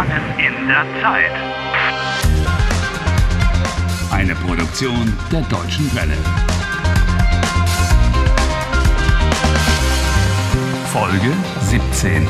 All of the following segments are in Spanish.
Gefangen in der Zeit. Eine Produktion der Deutschen Welle. Folge 17.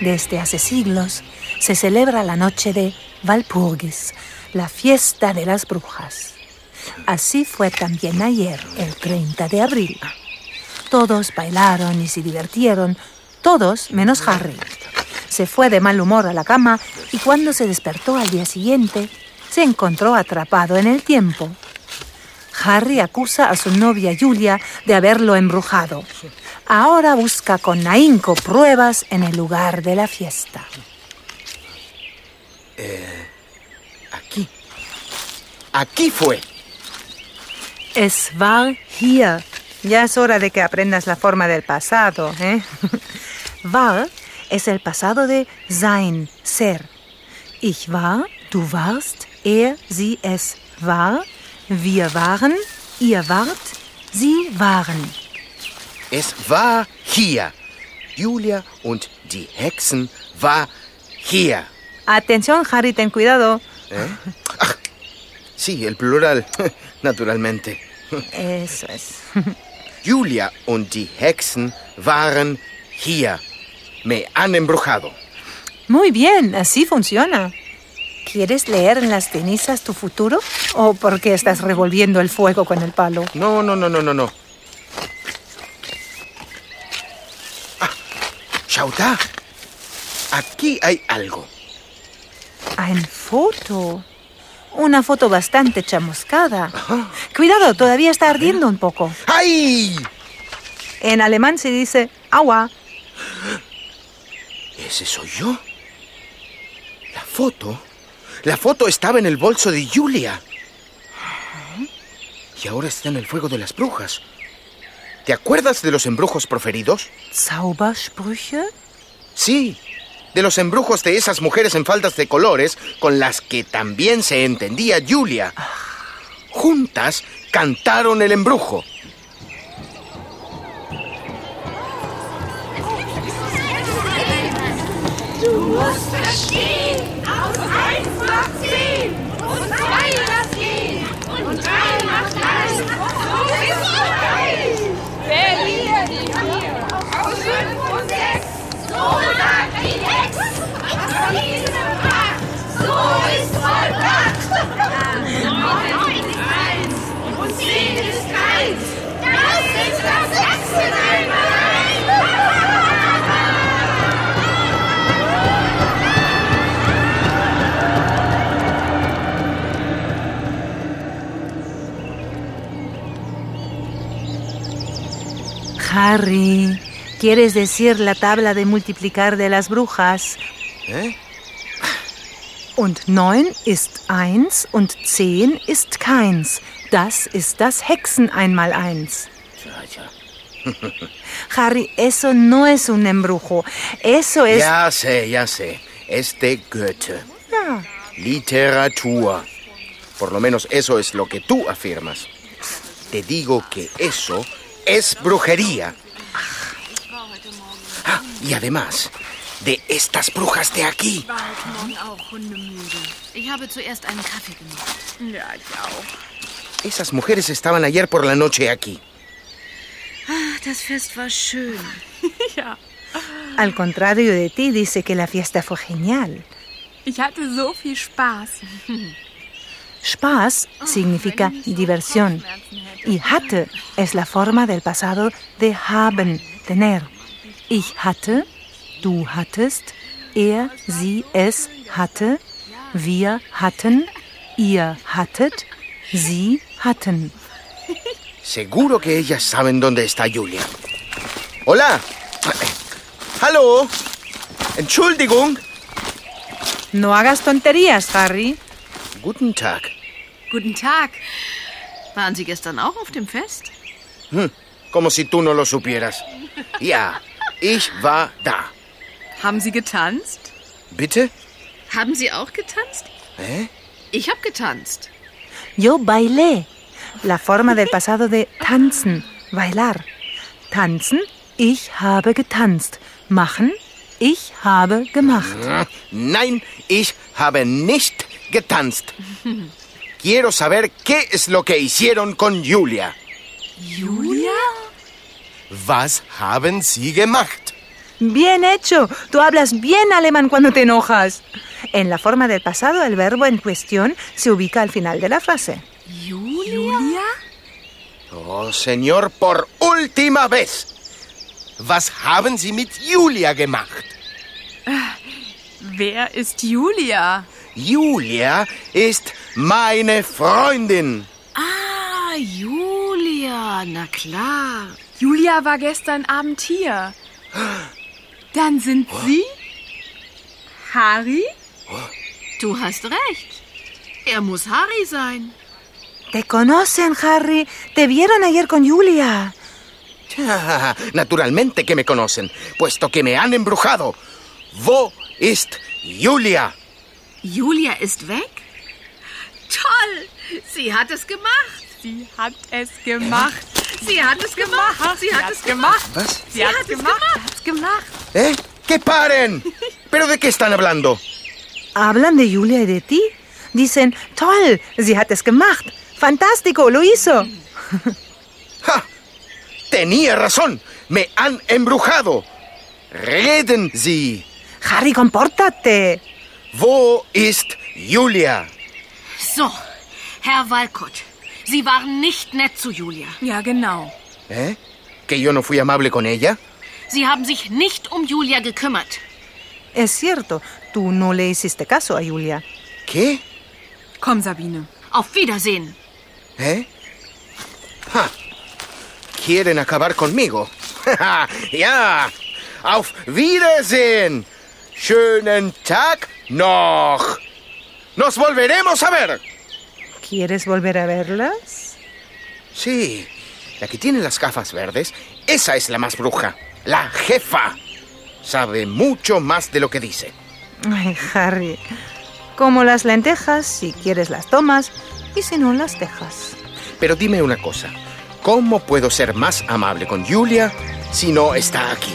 Desde hace siglos se celebra la noche de Walpurgis, la fiesta de las brujas. Así fue también ayer, el 30 de abril. Todos bailaron y se divirtieron, todos menos Harry. Se fue de mal humor a la cama y cuando se despertó al día siguiente, se encontró atrapado en el tiempo. Harry acusa a su novia Julia de haberlo embrujado. Ahora busca con ahínco pruebas en el lugar de la fiesta. Aquí. Aquí fue. Es war hier. Ya es hora de que aprendas la forma del pasado, ¿eh? war es el pasado de sein, ser. Ich war, du warst, er, sie, es war, wir waren, ihr wart, sie waren. Es war hier. Julia und die Hexen war hier. Atención, Harry, ten cuidado. ¿Eh? Ah, sí, el plural, naturalmente. Eso es. Julia und die Hexen waren hier. Me han embrujado. Muy bien, así funciona. ¿Quieres leer en las cenizas tu futuro? ¿O porque estás revolviendo el fuego con el palo? No, no, no, no, no, no. Ah, schau da. Aquí hay algo. Ein Foto. Una foto bastante chamuscada. Cuidado, todavía está ardiendo un poco. ¡Ay! En alemán se dice agua. ¿Ese soy yo? La foto. La foto estaba en el bolso de Julia. Y ahora está en el fuego de las brujas. ¿Te acuerdas de los embrujos proferidos? Zaubersprüche? Sí, de los embrujos de esas mujeres en faldas de colores con las que también se entendía Julia. Juntas cantaron el embrujo. Musst verstehen, aus eins macht zehn und zwei das gehen und drei macht eins. So ist es Wer hier die vier aus fünf und sechs, so sagt die Hex. Aus diesem Pakt, so ist vollbracht. Neun ist eins und zehn ist eins. Das ist das Hexeneinmal. Harry, ¿quieres decir la tabla de multiplicar de las brujas? ¿Eh? Und neun ist eins und zehn ist keins. Das ist das Hexen einmal eins. Harry, eso no es un embrujo. Eso es... Ya sé, ya sé. Es de Goethe. Ja. Literatur. Por lo menos eso es lo que tú afirmas. Te digo que eso es brujería. Ah, y además, de estas brujas de aquí. war heute Morgen auch hundemüde. Ich habe zuerst einen Kaffee gemacht. Ja, ich auch. Esas mujeres estaban ayer por la noche aquí. Ach, das Fest war schön. Al contrario de ti, dice que la fiesta fue genial. Ich hatte so viel Spaß. Spaß significa diversión. Y hatte es la forma del pasado de haben, tener. Ich hatte, du hattest, er, sie, es hatte, wir hatten, ihr hattet, sie hatten. Seguro que ellas saben dónde está Julia. Hola. Hallo. Entschuldigung. No hagas tonterías, Harry. Guten Tag. Guten Tag. Waren Sie gestern auch auf dem Fest? Como si tú no lo supieras. Ja, ich war da. Haben Sie getanzt? Bitte? Haben Sie auch getanzt? ¿Eh? Ich habe getanzt. Yo bailé. La forma del pasado de tanzen, bailar. Tanzen Ich habe getanzt. Machen. Ich habe gemacht. Nein, ich habe nicht getanzt. Quiero saber qué es lo que hicieron con Julia. Julia? Was haben Sie gemacht? Bien hecho. Tú hablas bien alemán cuando te enojas. En la forma del pasado, el verbo en cuestión se ubica al final de la frase. Julia? Oh, señor, por última vez. Was haben Sie mit Julia gemacht? Wer ist Julia? Julia ist meine Freundin. Ah, Julia, na klar. Julia war gestern Abend hier. Dann sind Sie? Harry? Du hast recht. Er muss Harry sein. Te conocen, Harry. Te vieron ayer con Julia. Naturalmente que me conocen, puesto que me han embrujado. Wo ist Julia? Julia ist weg? Toll! Sie hat es gemacht. Sie hat es gemacht. Sie hat es gemacht. Sie hat es gemacht. Was? Sie hat es gemacht. Sie hat es gemacht. ¿Eh? ¡Que paren! ¿Pero de qué están hablando? Hablan de Julia y de ti. Dicen, toll, sie hat es gemacht. Fantástico, lo hizo. ¡Ja! Tenía razón. Me han embrujado. Reden Sie. Harry, compórtate. Wo ist Julia? So, Herr Walcott, Sie waren nicht nett zu Julia. Ja, genau. ¿Eh? ¿Que yo no fui amable con ella? Sie haben sich nicht um Julia gekümmert. Es cierto, tú no le hiciste caso a Julia. ¿Qué? Komm, Sabine. Auf Wiedersehen. ¿Eh? Ja. ¿Quieren acabar conmigo? ja. Auf Wiedersehen. Schönen Tag noch. Nos volveremos a ver. ¿Quieres volver a verlas? Sí, la que tiene las gafas verdes, esa es la más bruja. La jefa. Sabe mucho más de lo que dice. Ay, Harry. Como las lentejas, si quieres las tomas y si no las dejas. Pero dime una cosa. ¿Cómo puedo ser más amable con Julia si no está aquí?